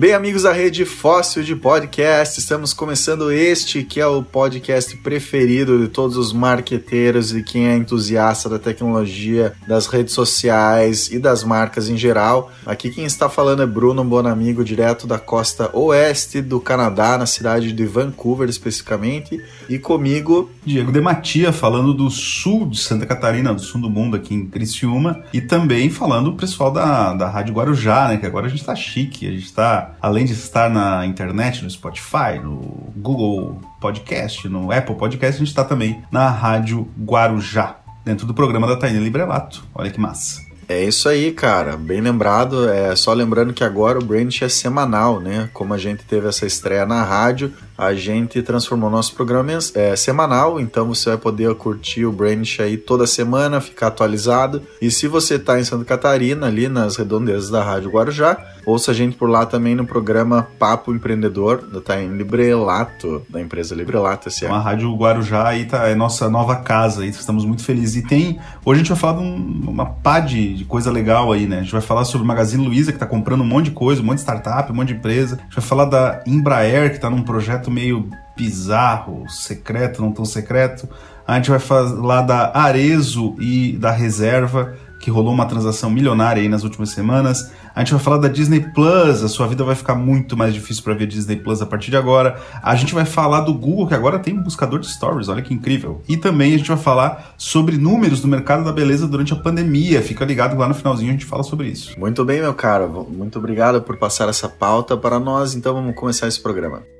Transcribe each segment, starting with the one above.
Bem, amigos da rede Fóssil de Podcast, estamos começando este que é o podcast preferido de todos os marqueteiros e quem é entusiasta da tecnologia, das redes sociais e das marcas em geral. Aqui quem está falando é Bruno Bonamigo, direto da costa oeste do Canadá, na cidade de Vancouver especificamente, e comigo Diego Dematia, falando do sul de Santa Catarina, do sul do mundo, aqui em Criciúma, e também falando o pessoal da, da Rádio Guarujá, né? Que agora a gente tá chique, a gente tá além de estar na internet, no Spotify, no Google Podcast, no Apple Podcast, a gente está também na Rádio Guarujá, dentro do programa da Taina Librelato. Olha que massa. É isso aí, cara. Bem lembrado. É só lembrando que agora o Brandish é semanal, né? Como a gente teve essa estreia na rádio, a gente transformou nosso programa é, semanal, então você vai poder curtir o Brandish aí toda semana, ficar atualizado. E se você está em Santa Catarina, ali nas redondezas da Rádio Guarujá, ouça a gente por lá também no programa Papo Empreendedor, da tá em Librelato, da empresa Librelato. Esse é. A Rádio Guarujá aí tá, é nossa nova casa, aí estamos muito felizes. E tem, hoje a gente vai falar de um, uma pá de, de, coisa legal aí, né? A gente vai falar sobre o Magazine Luiza, que está comprando um monte de coisa, um monte de startup, um monte de empresa. A gente vai falar da Embraer, que está num projeto meio bizarro, secreto, não tão secreto. A gente vai falar da Arezo e da Reserva, que rolou uma transação milionária aí nas últimas semanas. A gente vai falar da Disney Plus, a sua vida vai ficar muito mais difícil para ver Disney Plus a partir de agora. A gente vai falar do Google, que agora tem um buscador de stories, olha que incrível. E também a gente vai falar sobre números do mercado da beleza durante a pandemia. Fica ligado lá no finalzinho a gente fala sobre isso. Muito bem, meu caro. Muito obrigado por passar essa pauta para nós. Então vamos começar esse programa.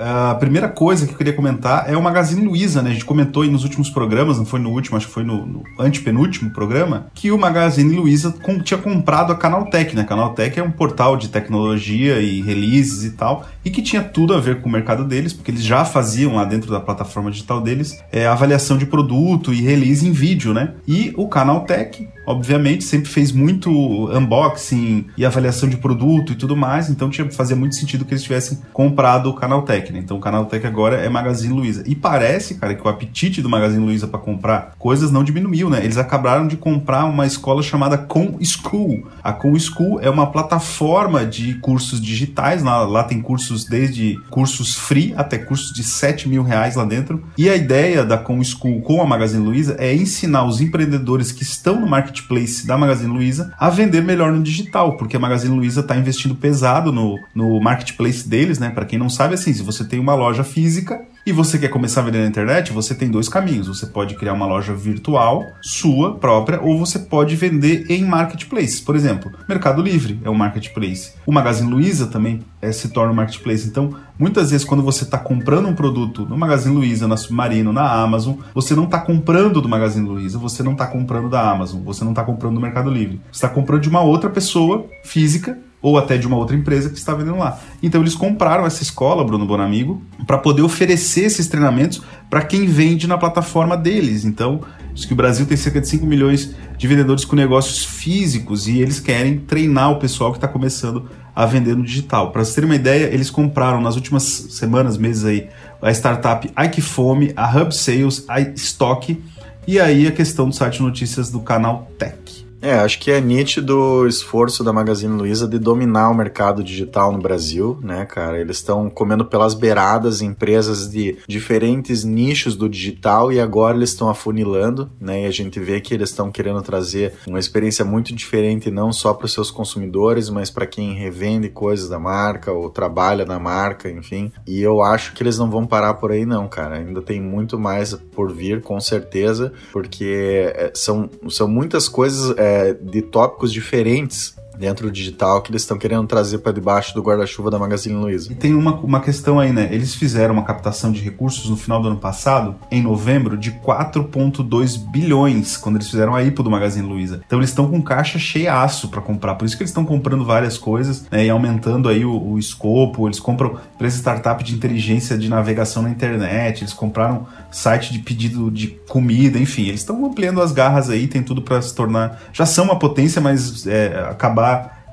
A primeira coisa que eu queria comentar é o Magazine Luiza, né? A gente comentou aí nos últimos programas, não foi no último, acho que foi no, no antepenúltimo programa, que o Magazine Luiza com, tinha comprado a Canaltech, né? Canaltech é um portal de tecnologia e releases e tal, e que tinha tudo a ver com o mercado deles, porque eles já faziam lá dentro da plataforma digital deles é, avaliação de produto e release em vídeo, né? E o Canaltech, obviamente, sempre fez muito unboxing e avaliação de produto e tudo mais, então tinha, fazia muito sentido que eles tivessem comprado o Canaltech né? Então o Canaltech agora é Magazine Luiza. E parece, cara, que o apetite do Magazine Luiza para comprar coisas não diminuiu, né? Eles acabaram de comprar uma escola chamada Com School. A Com School é uma plataforma de cursos digitais. Lá, lá tem cursos desde cursos free até cursos de 7 mil reais lá dentro. E a ideia da Com School com a Magazine Luiza é ensinar os empreendedores que estão no marketplace da Magazine Luiza a vender melhor no digital, porque a Magazine Luiza está investindo pesado no, no marketplace deles, né? Para quem não sabe, assim, se você você tem uma loja física e você quer começar a vender na internet, você tem dois caminhos. Você pode criar uma loja virtual, sua própria, ou você pode vender em marketplaces. Por exemplo, Mercado Livre é um marketplace. O Magazine Luiza também é, se torna um marketplace. Então, muitas vezes, quando você está comprando um produto no Magazine Luiza, na Submarino, na Amazon, você não está comprando do Magazine Luiza, você não está comprando da Amazon, você não está comprando do Mercado Livre. Você está comprando de uma outra pessoa física ou até de uma outra empresa que está vendendo lá. Então eles compraram essa escola, Bruno Bonamigo, para poder oferecer esses treinamentos para quem vende na plataforma deles. Então, diz que o Brasil tem cerca de 5 milhões de vendedores com negócios físicos e eles querem treinar o pessoal que está começando a vender no digital. Para vocês terem uma ideia, eles compraram nas últimas semanas, meses aí, a startup Ikefome, a Hub Sales, a Stock e aí a questão do site notícias do canal Tech. É, acho que é nítido o esforço da Magazine Luiza de dominar o mercado digital no Brasil, né, cara? Eles estão comendo pelas beiradas empresas de diferentes nichos do digital e agora eles estão afunilando, né? E a gente vê que eles estão querendo trazer uma experiência muito diferente não só para os seus consumidores, mas para quem revende coisas da marca ou trabalha na marca, enfim. E eu acho que eles não vão parar por aí não, cara. Ainda tem muito mais por vir, com certeza, porque é, são, são muitas coisas é, é, de tópicos diferentes dentro do digital que eles estão querendo trazer para debaixo do guarda-chuva da Magazine Luiza. E tem uma, uma questão aí, né? Eles fizeram uma captação de recursos no final do ano passado, em novembro, de 4,2 bilhões, quando eles fizeram a IPO do Magazine Luiza. Então eles estão com caixa cheiaço para comprar. Por isso que eles estão comprando várias coisas né, e aumentando aí o, o escopo. Eles compram empresa startup de inteligência de navegação na internet, eles compraram site de pedido de comida, enfim, eles estão ampliando as garras aí, tem tudo para se tornar. Já são uma potência, mas é, acabar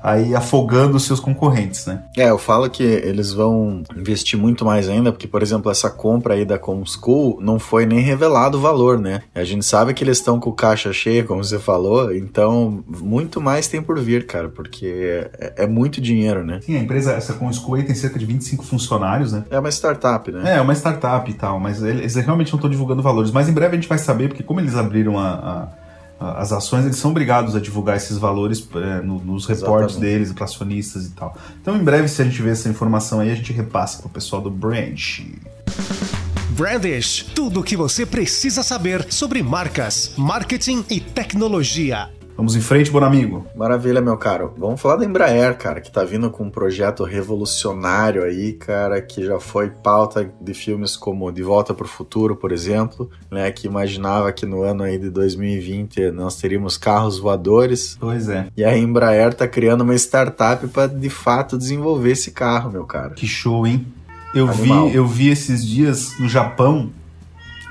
aí afogando os seus concorrentes, né? É, eu falo que eles vão investir muito mais ainda, porque, por exemplo, essa compra aí da Comschool não foi nem revelado o valor, né? A gente sabe que eles estão com caixa cheia, como você falou, então muito mais tem por vir, cara, porque é, é muito dinheiro, né? Sim, a empresa, essa Comschool aí tem cerca de 25 funcionários, né? É uma startup, né? É, uma startup e tal, mas eles realmente não estão divulgando valores. Mas em breve a gente vai saber, porque como eles abriram a, a, as ações, eles são obrigados a divulgar esses valores é, no, nos reportes deles para acionistas e tal. Então em breve, se a gente ver essa informação aí, a gente repassa para o pessoal do Branch. Brandish, tudo o que você precisa saber sobre marcas, marketing e tecnologia. Vamos em frente, bom amigo. Maravilha, meu caro. Vamos falar da Embraer, cara, que tá vindo com um projeto revolucionário aí, cara, que já foi pauta de filmes como De Volta para o Futuro, por exemplo, né, que imaginava que no ano aí de 2020 nós teríamos carros voadores. Pois é. E a Embraer tá criando uma startup para de fato desenvolver esse carro, meu cara. Que show, hein? Eu vi, eu vi esses dias no Japão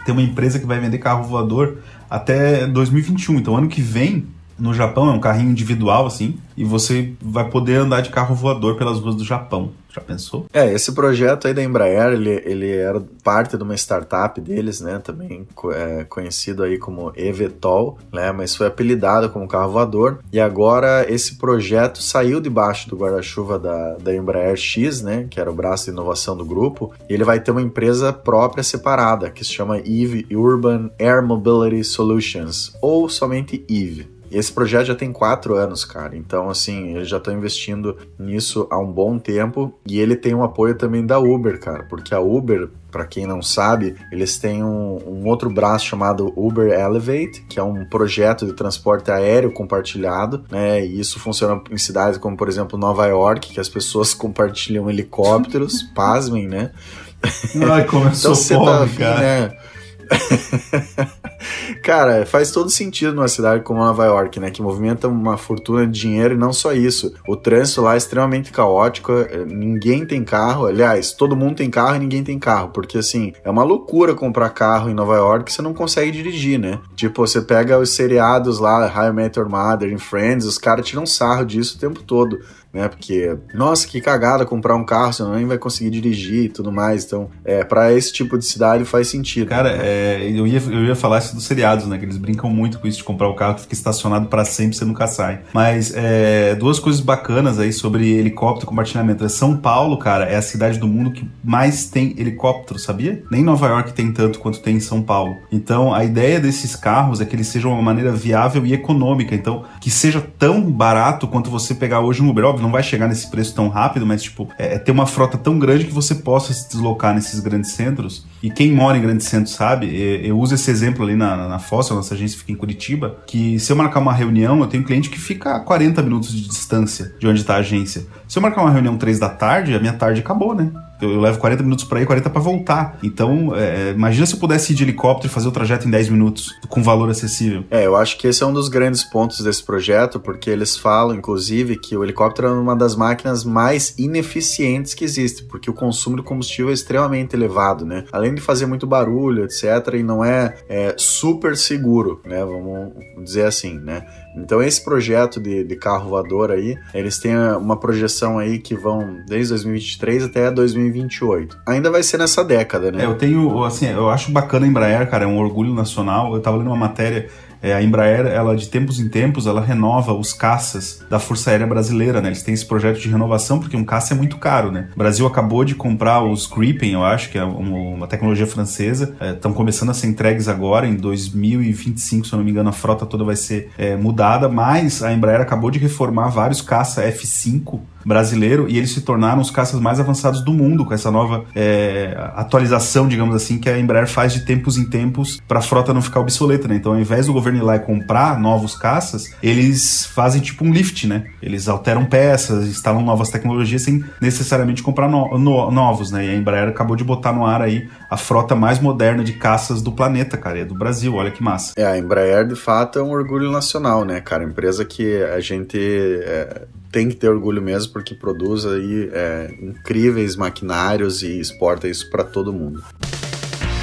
tem uma empresa que vai vender carro voador até 2021. Então, ano que vem, no Japão, é um carrinho individual, assim, e você vai poder andar de carro voador pelas ruas do Japão. Já pensou? É, esse projeto aí da Embraer, ele, ele era parte de uma startup deles, né, também é, conhecido aí como eVTOL, né, mas foi apelidado como carro voador, e agora esse projeto saiu debaixo do guarda-chuva da, da Embraer X, né, que era o braço de inovação do grupo, e ele vai ter uma empresa própria separada, que se chama EVE Urban Air Mobility Solutions, ou somente EVE. Esse projeto já tem quatro anos, cara. Então, assim, eles já estão investindo nisso há um bom tempo. E ele tem um apoio também da Uber, cara. Porque a Uber, para quem não sabe, eles têm um, um, outro braço chamado Uber Elevate, que é um projeto de transporte aéreo compartilhado, né? E isso funciona em cidades como, por exemplo, Nova York, que as pessoas compartilham helicópteros, pasmem, né? Ai, como eu então, sou pobre, tá cara. né? Cara, faz todo sentido numa cidade como Nova York, né? Que movimenta uma fortuna de dinheiro e não só isso. O trânsito lá é extremamente caótico, é, ninguém tem carro. Aliás, todo mundo tem carro e ninguém tem carro. Porque assim, é uma loucura comprar carro em Nova York você não consegue dirigir, né? Tipo, você pega os seriados lá, High Met Your Mother, em Friends, os caras tiram sarro disso o tempo todo né? Porque, nossa, que cagada comprar um carro, você nem vai conseguir dirigir e tudo mais. Então, é, para esse tipo de cidade faz sentido. Cara, é, eu, ia, eu ia falar isso dos seriados, né? Que eles brincam muito com isso de comprar o um carro que fica estacionado para sempre, você nunca sai. Mas é, duas coisas bacanas aí sobre helicóptero compartilhamento. É São Paulo, cara, é a cidade do mundo que mais tem helicóptero, sabia? Nem Nova York tem tanto quanto tem em São Paulo. Então, a ideia desses carros é que eles sejam uma maneira viável e econômica. Então, que seja tão barato quanto você pegar hoje um Uber. Óbvio, não vai chegar nesse preço tão rápido, mas tipo, é, é ter uma frota tão grande que você possa se deslocar nesses grandes centros. E quem mora em grandes centros sabe, eu, uso esse exemplo ali na, na Fossil, nossa agência fica em Curitiba, que se eu marcar uma reunião, eu tenho um cliente que fica a 40 minutos de distância de onde está a agência. Se eu marcar uma reunião 3 da tarde, a minha tarde acabou, né? Eu, eu levo 40 minutos para ir, 40 para voltar. Então, é, imagina se eu pudesse ir de helicóptero e fazer o trajeto em 10 minutos, com valor acessível. É, eu acho que esse é um dos grandes pontos desse projeto, porque eles falam, inclusive, que o helicóptero é uma das máquinas mais ineficientes que existe, porque o consumo de combustível é extremamente elevado, né? Além de fazer muito barulho, etc., e não é, é super seguro, né? Vamos dizer assim, né? Então esse projeto de, de, carro voador aí, eles têm uma projeção aí que vão desde 2023 até 2028. Ainda vai ser nessa década, né? É, eu tenho, assim, eu acho bacana a Embraer, cara, é um orgulho nacional. Eu tava lendo uma matéria é, a Embraer, ela de tempos em tempos, ela renova os caças da Força Aérea Brasileira, né? Eles têm esse projeto de renovação porque um caça é muito caro, né? O Brasil acabou de comprar os Gripen, eu acho, que é uma tecnologia francesa. Estão é, começando a ser entregues agora, em 2025, se eu não me engano, a frota toda vai ser é, mudada, mas a Embraer acabou de reformar vários caça F5 brasileiro e eles se tornaram os caças mais avançados do mundo com essa nova é, atualização, digamos assim, que a Embraer faz de tempos em tempos para a frota não ficar obsoleta, né? Então, ao invés do governo ir lá e comprar novos caças, eles fazem tipo um lift, né? Eles alteram peças, instalam novas tecnologias sem necessariamente comprar no, no, novos, né? E a Embraer acabou de botar no ar aí a frota mais moderna de caças do planeta, cara, é do Brasil, olha que massa. É, a Embraer de fato é um orgulho nacional, né, cara? Empresa que a gente é, tem que ter orgulho mesmo porque produz aí é, incríveis maquinários e exporta isso para todo mundo.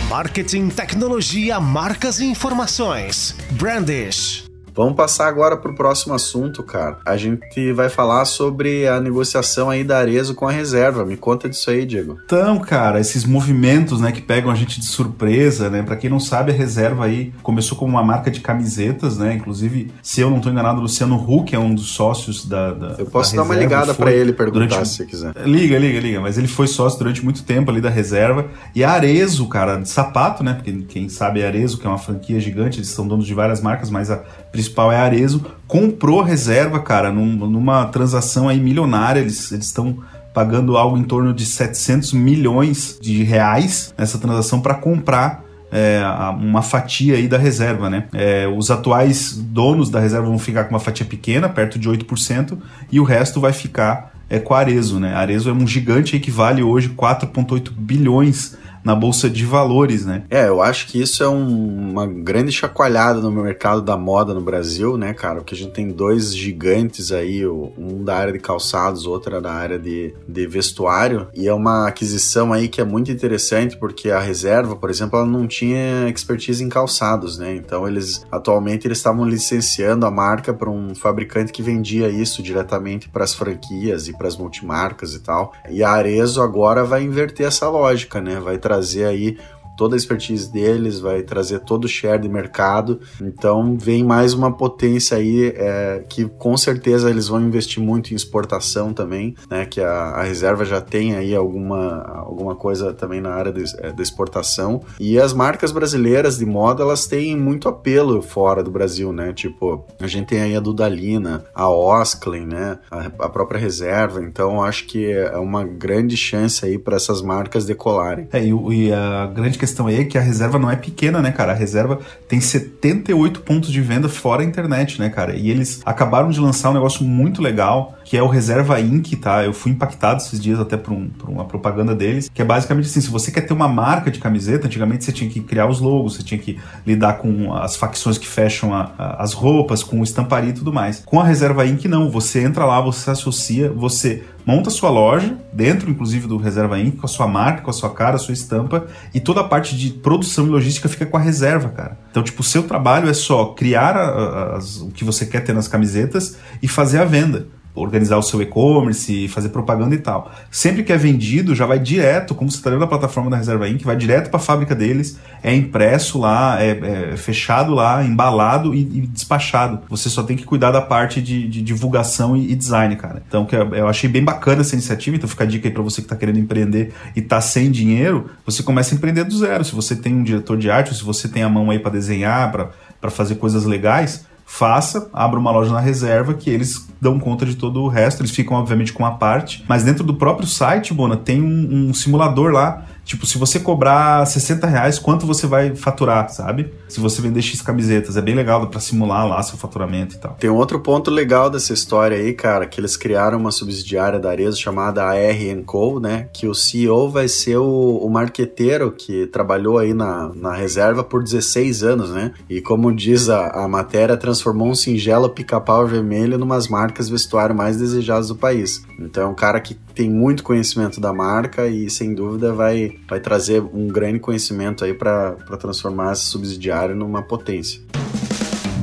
Marketing, tecnologia, marcas e informações. Brandish. Vamos passar agora para o próximo assunto, cara. A gente vai falar sobre a negociação aí da Arezo com a reserva. Me conta disso aí, Diego. Então, cara, esses movimentos, né, que pegam a gente de surpresa, né? Para quem não sabe, a reserva aí começou como uma marca de camisetas, né? Inclusive, se eu não estou enganado, o Luciano Huck é um dos sócios da. da eu posso da dar uma ligada para ele perguntar durante... se você quiser. Liga, liga, liga. Mas ele foi sócio durante muito tempo ali da reserva. E a Arezo, cara, de sapato, né? Porque quem sabe é Arezo, que é uma franquia gigante, eles são donos de várias marcas, mas a principal é Arezo, comprou reserva, cara, num, numa transação aí milionária. Eles estão pagando algo em torno de 700 milhões de reais nessa transação para comprar é, uma fatia aí da reserva, né? É, os atuais donos da reserva vão ficar com uma fatia pequena, perto de 8%, e o resto vai ficar é, com a Arezo, né? A Arezo é um gigante aí que vale hoje 4,8 bilhões na bolsa de valores, né? É, eu acho que isso é um, uma grande chacoalhada no mercado da moda no Brasil, né, cara? Porque a gente tem dois gigantes aí, um da área de calçados, outra da área de, de vestuário, e é uma aquisição aí que é muito interessante porque a reserva, por exemplo, ela não tinha expertise em calçados, né? Então eles atualmente eles estavam licenciando a marca para um fabricante que vendia isso diretamente para as franquias e para as multimarcas e tal. E a Arezo agora vai inverter essa lógica, né? Vai aí toda a expertise deles, vai trazer todo o share de mercado. Então vem mais uma potência aí é, que com certeza eles vão investir muito em exportação também, né? Que a, a reserva já tem aí alguma, alguma coisa também na área de, é, de, exportação. E as marcas brasileiras de moda elas têm muito apelo fora do Brasil, né? Tipo, a gente tem aí a Dudalina, a Osklen, né? A, a própria reserva. Então acho que é uma grande chance aí para essas marcas decolarem. É, e, e a grande questão aí é que a reserva não é pequena, né, cara? A reserva tem 78 pontos de venda fora a internet, né, cara? E eles acabaram de lançar um negócio muito legal, que é o Reserva Inc, tá? Eu fui impactado esses dias até por, um, por uma propaganda deles, que é basicamente assim, se você quer ter uma marca de camiseta, antigamente você tinha que criar os logos, você tinha que lidar com as facções que fecham a, a, as roupas, com o estamparia e tudo mais. Com a Reserva Inc, não. Você entra lá, você se associa, você monta sua loja, dentro inclusive do Reserva Inc, com a sua marca, com a sua cara, a sua estampa, e toda a parte de produção e logística fica com a reserva, cara. Então, tipo, o seu trabalho é só criar a, as, o que você quer ter nas camisetas e fazer a venda organizar o seu e-commerce, fazer propaganda e tal. Sempre que é vendido, já vai direto, como você está dentro da plataforma da Reserva Inc., vai direto para a fábrica deles, é impresso lá, é, é fechado lá, embalado e, e, despachado. Você só tem que cuidar da parte de, de divulgação e, e, design, cara. Então, que eu achei bem bacana essa iniciativa, então fica a dica aí para você que está querendo empreender e está sem dinheiro, você começa a empreender do zero. Se você tem um diretor de arte, se você tem a mão aí para desenhar, para fazer coisas legais, faça, abra uma loja na reserva que eles dão conta de todo o resto. Eles ficam, obviamente, com uma parte, mas dentro do próprio site, Bona, tem um, um simulador lá Tipo, se você cobrar 60 reais, quanto você vai faturar, sabe? Se você vender X camisetas. É bem legal para simular lá seu faturamento e tal. Tem outro ponto legal dessa história aí, cara, que eles criaram uma subsidiária da Arezzo chamada AR Co, né? Que o CEO vai ser o, o marqueteiro que trabalhou aí na, na reserva por 16 anos, né? E como diz a, a matéria, transformou um singelo pica-pau vermelho numas marcas vestuário mais desejadas do país. Então é um cara que tem muito conhecimento da marca e sem dúvida vai, vai trazer um grande conhecimento aí para transformar esse subsidiário numa potência.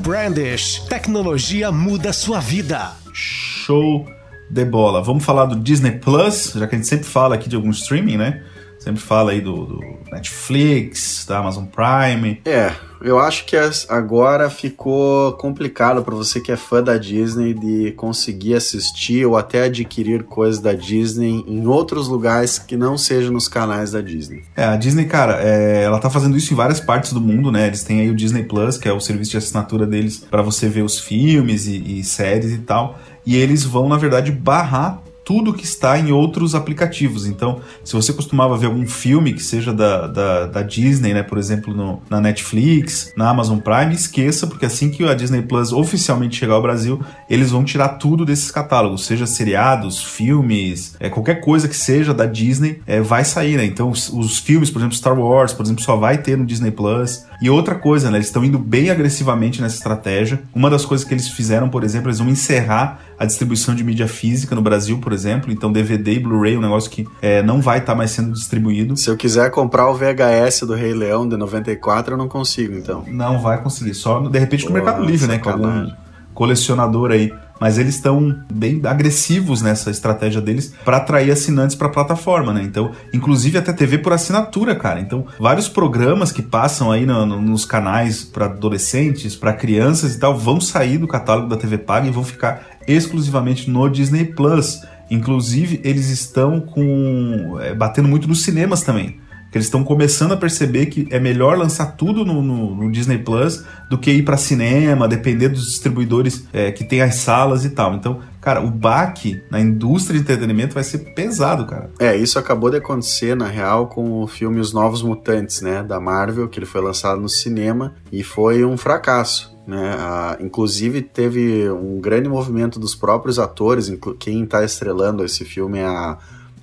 Brandish, tecnologia muda sua vida. Show de bola. Vamos falar do Disney Plus, já que a gente sempre fala aqui de algum streaming, né? Sempre fala aí do, do Netflix, da Amazon Prime. É, eu acho que agora ficou complicado para você que é fã da Disney de conseguir assistir ou até adquirir coisas da Disney em outros lugares que não sejam nos canais da Disney. É, a Disney, cara, é, ela tá fazendo isso em várias partes do mundo, né? Eles têm aí o Disney Plus, que é o serviço de assinatura deles para você ver os filmes e, e séries e tal. E eles vão, na verdade, barrar tudo que está em outros aplicativos. Então, se você costumava ver algum filme que seja da, da, da Disney, né, por exemplo, no, na Netflix, na Amazon Prime, esqueça, porque assim que a Disney Plus oficialmente chegar ao Brasil, eles vão tirar tudo desses catálogos, seja seriados, filmes, é, qualquer coisa que seja da Disney, é, vai sair, né? Então, os, os filmes, por exemplo, Star Wars, por exemplo, só vai ter no Disney Plus. E outra coisa, né? Eles estão indo bem agressivamente nessa estratégia. Uma das coisas que eles fizeram, por exemplo, eles vão encerrar a distribuição de mídia física no Brasil, por exemplo. Então, DVD e Blu-ray é um negócio que é, não vai estar tá mais sendo distribuído. Se eu quiser comprar o VHS do Rei Leão de 94, eu não consigo, então. Não vai conseguir. Só, de repente, no Mercado Livre, né? Com algum colecionador aí mas eles estão bem agressivos nessa estratégia deles para atrair assinantes para a plataforma, né? Então, inclusive até TV por assinatura, cara. Então, vários programas que passam aí no, no, nos canais para adolescentes, para crianças e tal, vão sair do catálogo da TV Paga e vão ficar exclusivamente no Disney Plus. Inclusive, eles estão com é, batendo muito nos cinemas também que eles estão começando a perceber que é melhor lançar tudo no, no, no Disney Plus do que ir para cinema, depender dos distribuidores é, que tem as salas e tal. Então, cara, o baque na indústria de entretenimento vai ser pesado, cara. É, isso acabou de acontecer, na real, com o filme Os Novos Mutantes, né, da Marvel, que ele foi lançado no cinema e foi um fracasso. Né? Ah, inclusive teve um grande movimento dos próprios atores, quem está estrelando esse filme é a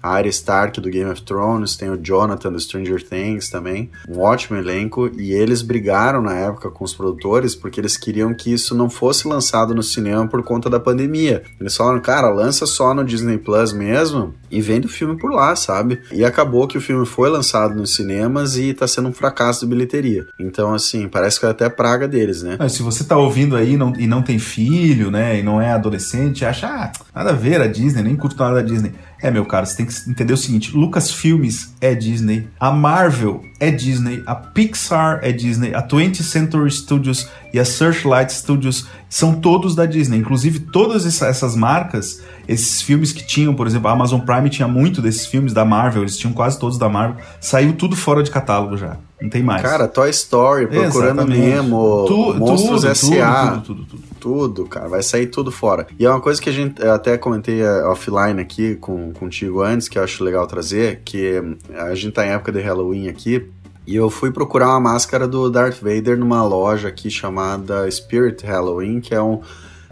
a Arya Stark do Game of Thrones, tem o Jonathan do Stranger Things também, um ótimo elenco, e eles brigaram na época com os produtores porque eles queriam que isso não fosse lançado no cinema por conta da pandemia. Eles falaram, cara, lança só no Disney Plus mesmo e vende o filme por lá, sabe? E acabou que o filme foi lançado nos cinemas e tá sendo um fracasso de bilheteria. Então, assim, parece que é até praga deles, né? Mas se você tá ouvindo aí não, e não tem filho, né, e não é adolescente, acha, ah, nada a ver a Disney, nem curto nada da Disney. É, meu cara, você tem que entender o seguinte: Lucas Filmes é Disney, a Marvel é Disney, a Pixar é Disney, a 20th Century Studios e a Searchlight Studios são todos da Disney. Inclusive, todas essas marcas, esses filmes que tinham, por exemplo, a Amazon Prime tinha muito desses filmes da Marvel, eles tinham quase todos da Marvel, saiu tudo fora de catálogo já. Não tem mais. Cara, Toy Story, Procurando Exatamente. Nemo, tu, Monstros S.A. Tudo, tudo, tudo, tudo, cara. Vai sair tudo fora. E é uma coisa que a gente até comentei é, offline aqui com, contigo antes, que eu acho legal trazer, que a gente tá em época de Halloween aqui, e eu fui procurar uma máscara do Darth Vader numa loja aqui chamada Spirit Halloween, que é um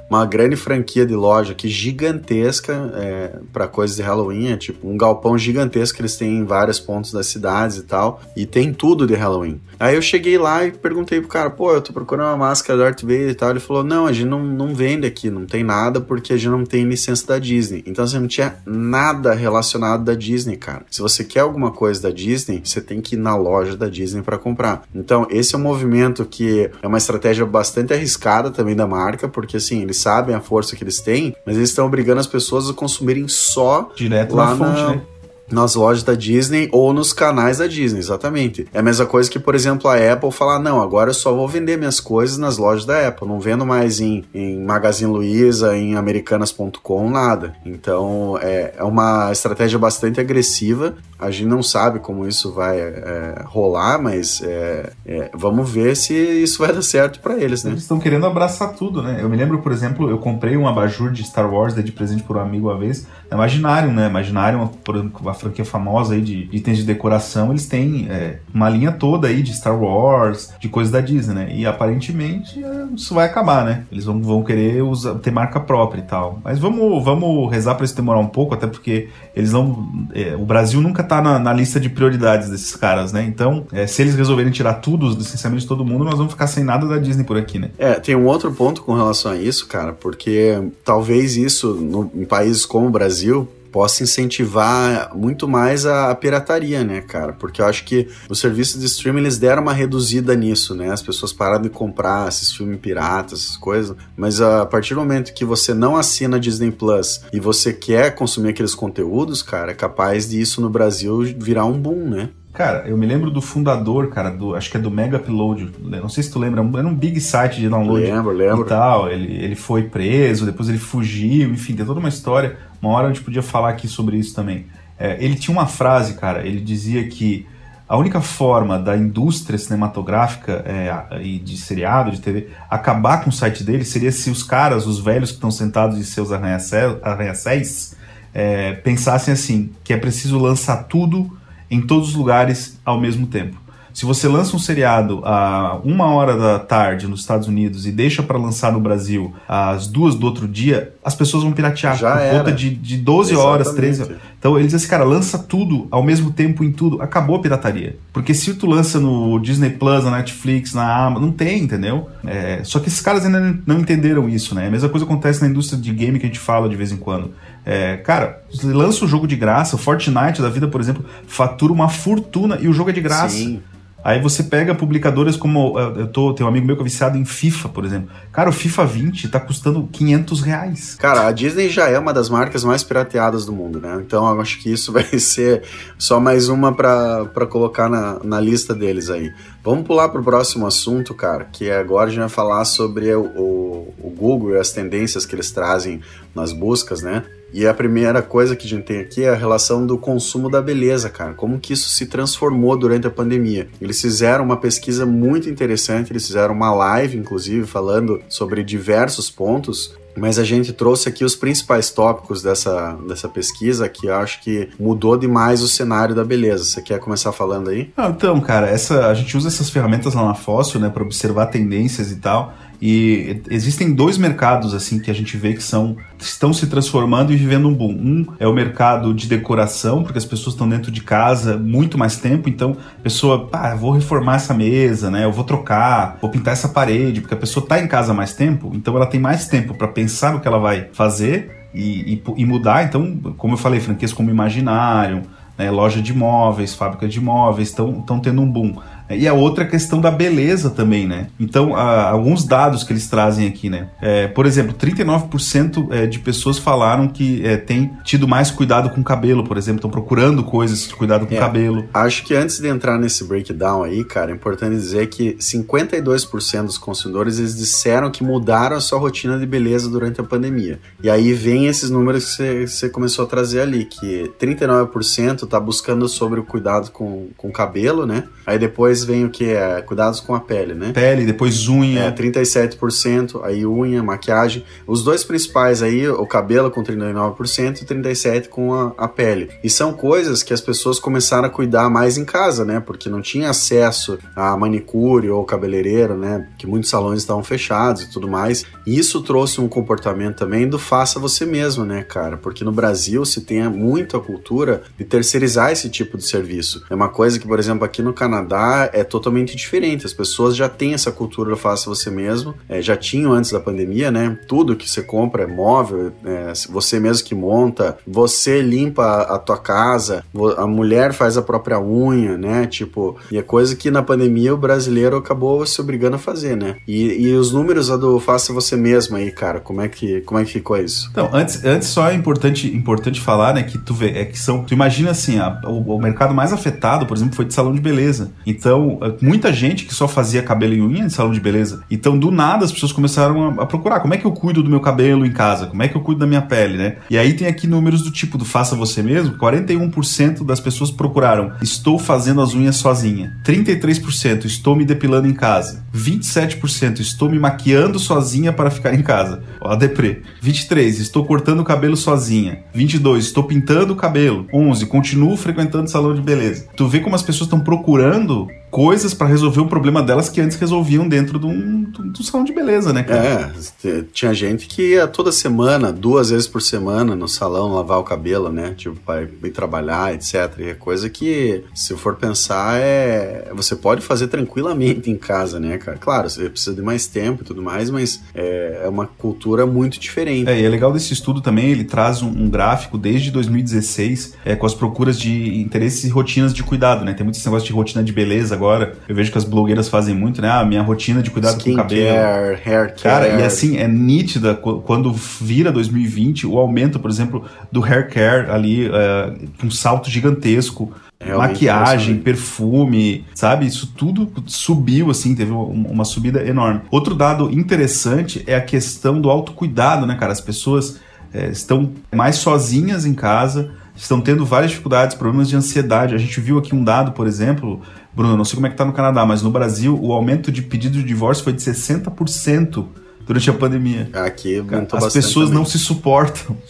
uma grande franquia de loja aqui gigantesca é, para coisas de Halloween, é tipo um galpão gigantesco que eles têm em vários pontos das cidades e tal, e tem tudo de Halloween. Aí eu cheguei lá e perguntei pro cara, pô, eu tô procurando uma máscara Darth Vader e tal. Ele falou, não, a gente não, não vende aqui, não tem nada porque a gente não tem licença da Disney. Então você não tinha nada relacionado da Disney, cara. Se você quer alguma coisa da Disney, você tem que ir na loja da Disney para comprar. Então esse é um movimento que é uma estratégia bastante arriscada também da marca, porque assim, eles sabem a força que eles têm, mas eles estão obrigando as pessoas a consumirem só direto lá na fonte, na... né? nas lojas da Disney ou nos canais da Disney, exatamente. É a mesma coisa que, por exemplo, a Apple falar: não, agora eu só vou vender minhas coisas nas lojas da Apple, não vendo mais em, em Magazine Luiza, em americanas.com, nada. Então é, é uma estratégia bastante agressiva. A gente não sabe como isso vai é, rolar, mas é, é, vamos ver se isso vai dar certo para eles, né? Eles estão querendo abraçar tudo, né? Eu me lembro, por exemplo, eu comprei um abajur de Star Wars de presente por um amigo uma vez, Imaginário, né? Imaginário, exemplo, uma franquia famosa aí de itens de decoração, eles têm é, uma linha toda aí de Star Wars, de coisas da Disney, né? E aparentemente é, isso vai acabar, né? Eles vão, vão querer usar, ter marca própria e tal. Mas vamos, vamos rezar para isso demorar um pouco, até porque eles não. É, o Brasil nunca tá na, na, lista de prioridades desses caras, né? Então, é, se eles resolverem tirar tudo, os licenciamentos de todo mundo, nós vamos ficar sem nada da Disney por aqui, né? É, tem um outro ponto com relação a isso, cara, porque talvez isso no, em países como o Brasil Brasil possa incentivar muito mais a, a, pirataria, né, cara? Porque eu acho que os serviços de streaming eles deram uma reduzida nisso, né? As pessoas pararam de comprar esses filmes piratas, essas coisas. Mas a partir do momento que você não assina Disney Plus e você quer consumir aqueles conteúdos, cara, é capaz de isso no Brasil virar um boom, né? Cara, eu me lembro do fundador, cara, do, acho que é do Mega Upload. Não sei se tu lembra, era um big site de download. Lembro, lembro. E tal. Ele, ele foi preso, depois ele fugiu, enfim, tem toda uma história. Uma hora a gente podia falar aqui sobre isso também. É, ele tinha uma frase, cara, ele dizia que a única forma da indústria cinematográfica é, e de seriado, de TV, acabar com o site dele seria se os caras, os velhos que estão sentados em seus arranha-céus, é, pensassem assim, que é preciso lançar tudo em todos os lugares ao mesmo tempo. Se você lança um seriado a uma hora da tarde nos Estados Unidos e deixa para lançar no Brasil às duas do outro dia, as pessoas vão piratear Já por era. conta de, de 12 horas, 13 horas. Então ele diz assim, cara, lança tudo ao mesmo tempo em tudo. Acabou a pirataria. Porque se tu lança no Disney Plus, na Netflix, na Amazon, não tem, entendeu? É, só que esses caras ainda não entenderam isso, né? A mesma coisa acontece na indústria de game que a gente fala de vez em quando. É, cara, você lança o jogo de graça, o Fortnite da vida, por exemplo, fatura uma fortuna e o jogo é de graça. Sim. Aí você pega publicadoras como. eh, Eu tô, tem um amigo meu que é viciado em FIFA, por exemplo. Cara, o FIFA 20 tá custando 500 reais. Cara, a Disney já é uma das marcas mais pirateadas do mundo, né? Então eu acho que isso vai ser só mais uma pra colocar na, na lista deles aí. Vamos pular pro próximo assunto, cara, que agora a gente vai falar sobre o, o, o Google e as tendências que eles trazem nas buscas, né? E a primeira coisa que a gente tem aqui é a relação do consumo da beleza, cara. Como que isso se transformou durante a pandemia. Eles fizeram uma pesquisa muito interessante, eles fizeram uma live, inclusive, falando sobre diversos pontos mas a gente trouxe aqui os principais tópicos dessa, dessa pesquisa que eu acho que mudou demais o cenário da beleza. Você quer começar falando aí? Ah, então, cara, essa, a gente usa essas ferramentas lá na Fóssil, né, para observar tendências e tal. E existem dois mercados assim que a gente vê que são estão se transformando e vivendo um boom. Um é o mercado de decoração, porque as pessoas estão dentro de casa muito mais tempo, então a pessoa, pá, eu vou reformar essa mesa, né? Eu vou trocar, vou pintar essa parede, porque a pessoa está em casa mais tempo, então ela tem mais tempo para pensar no que ela vai fazer e, e, e mudar. Então, como eu falei, franquias como Imaginário, né, loja de imóveis, fábrica de imóveis estão tendo um boom. E a outra questão da beleza também, né? Então, alguns dados que eles trazem aqui, né? É, por exemplo, 39% é, de pessoas falaram que é, têm tido mais cuidado com o cabelo, por exemplo, estão procurando coisas de cuidado com o É. cabelo. Acho que antes de entrar nesse breakdown aí, cara, é importante dizer que 52% dos consumidores eles disseram que mudaram a sua rotina de beleza durante a pandemia. E aí vem esses números que você- você começou a trazer ali, que 39% tá buscando sobre o cuidado com, com o cabelo, né? Aí depois vem o que? É, cuidados com a pele, né? Pele, depois unha. É, 37%, aí unha, maquiagem. Os dois principais aí, o cabelo com 39% e 37% com a, a pele. E são coisas que as pessoas começaram a cuidar mais em casa, né? Porque não tinha acesso a manicure ou cabeleireiro, né? Que muitos salões estavam fechados e tudo mais. E isso trouxe um comportamento também do faça você mesmo, né, cara? Porque no Brasil se tem muito a cultura de terceirizar esse tipo de serviço. É uma coisa que, por exemplo, aqui no Canadá é totalmente diferente. As pessoas já têm essa cultura do faça você mesmo, é, já tinham antes da pandemia, né? Tudo que você compra é móvel, é, você mesmo que monta, você limpa a, a tua casa, a mulher faz a própria unha, né? Tipo, e é coisa que na pandemia o brasileiro acabou se obrigando a fazer, né? E, e os números do faça você mesmo aí, cara, como é que, como é que ficou isso? Então, antes, antes só é importante, importante falar, né, que tu vê, é que são, tu imagina assim, a- o, o mercado mais afetado, por exemplo, foi de salão de beleza. Então, eh, muita gente que só fazia cabelo e unha em salão de beleza. Então, do nada, as pessoas começaram a, a procurar, como é que eu cuido do meu cabelo em casa? Como é que eu cuido da minha pele, né? E aí tem aqui números do tipo do faça você mesmo, 41% das pessoas procuraram, estou fazendo as unhas sozinha. 33%, estou me depilando em casa. 27%, estou me maquiando sozinha para ficar em casa. Ó, a deprê. 23, estou cortando o cabelo sozinha. 22, estou pintando o cabelo. 11, continuo frequentando salão de beleza. Tu vê como as pessoas estão procurando coisas para resolver o problema delas que antes resolviam dentro de um, de um- salão de beleza, né, cara? É, tinha gente que ia toda semana, duas vezes por semana no salão lavar o cabelo, né? Tipo, para ir trabalhar, etc. E é coisa que, se for pensar, é. Você pode fazer tranquilamente em casa, né, cara? Claro, você precisa de mais tempo e tudo mais, mas é, é uma cultura muito diferente. É, e é legal desse estudo também, ele traz um, um gráfico desde 2016 é, com as procuras de interesses e rotinas de cuidado, né? Tem muito esse negócio de rotina de beleza agora. Eu vejo que as blogueiras fazem muito, né? Ah, minha rotina de cuidado com o cabelo. Skincare, hair care. Cara, e assim, é nítida qu- quando vira 2020 o aumento, por exemplo, do hair care ali, é, um salto gigantesco. Realmente maquiagem, perfume, sabe? Isso tudo subiu, assim, teve uma, uma subida enorme. Outro dado interessante é a questão do autocuidado, né, cara? As pessoas é, estão mais sozinhas em casa, estão tendo várias dificuldades, problemas de ansiedade. A gente viu aqui um dado, por exemplo, Bruno, não sei como é que tá no Canadá, mas no Brasil o aumento de pedido de divórcio foi de 60% durante a pandemia. Aqui Cara, as pessoas também. não se suportam.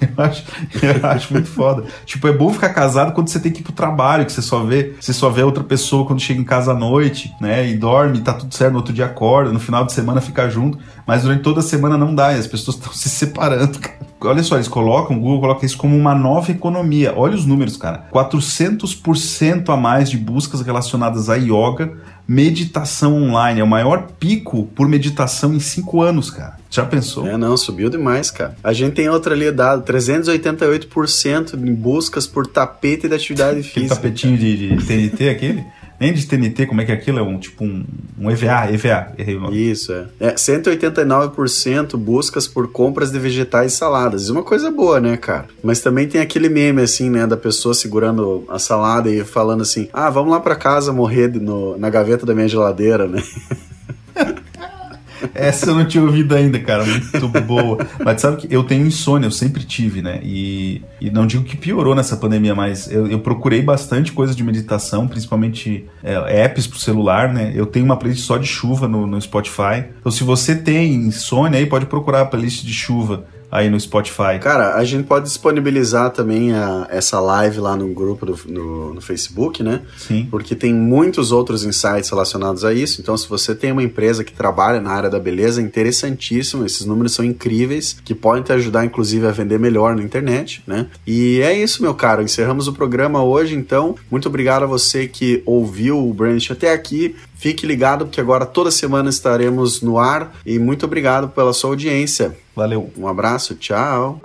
Eu acho, eu acho muito foda. Tipo, é bom ficar casado quando você tem que ir pro trabalho, que você só vê, você só vê outra pessoa quando chega em casa à noite, né? E dorme, tá tudo certo, no outro dia acorda, no final de semana fica junto, mas durante toda a semana não dá, e as pessoas estão se separando, cara. Olha só, eles colocam, o Google coloca isso como uma nova economia. Olha os números, cara. 400% a mais de buscas relacionadas a yoga meditação online. É o maior pico por meditação em cinco anos, cara. Já pensou? É, não, subiu demais, cara. A gente tem outra ali dado, 388% em buscas por tapete de atividade física. Aquele tapetinho de, de TNT, aquele? Nem de TNT, como é que é aquilo? É um tipo um, um EVA, EVA. Isso, é. é. 189% buscas por compras de vegetais e saladas. É uma coisa boa, né, cara? Mas também tem aquele meme, assim, né, da pessoa segurando a salada e falando assim: ah, vamos lá para casa morrer no, na gaveta da minha geladeira, né? Essa eu não tinha ouvido ainda, cara. Muito boa. Mas sabe que eu tenho insônia, eu sempre tive, né? E, e não digo que piorou nessa pandemia, mas eu, eu procurei bastante coisas de meditação, principalmente é, apps pro celular, né? Eu tenho uma playlist só de chuva no, no Spotify. Então, se você tem insônia aí, pode procurar a playlist de chuva aí no Spotify. Cara, a gente pode disponibilizar também a, essa live lá no grupo do, no, no, Facebook, né? Sim. Porque tem muitos outros insights relacionados a isso. Então, se você tem uma empresa que trabalha na área da beleza, é interessantíssimo. Esses números são incríveis, que podem te ajudar, inclusive, a vender melhor na internet, né? E é isso, meu caro. Encerramos o programa hoje, então. Muito obrigado a você que ouviu o Brandish até aqui. Fique ligado, porque agora toda semana estaremos no ar. E muito obrigado pela sua audiência. Valeu. Um abraço, tchau.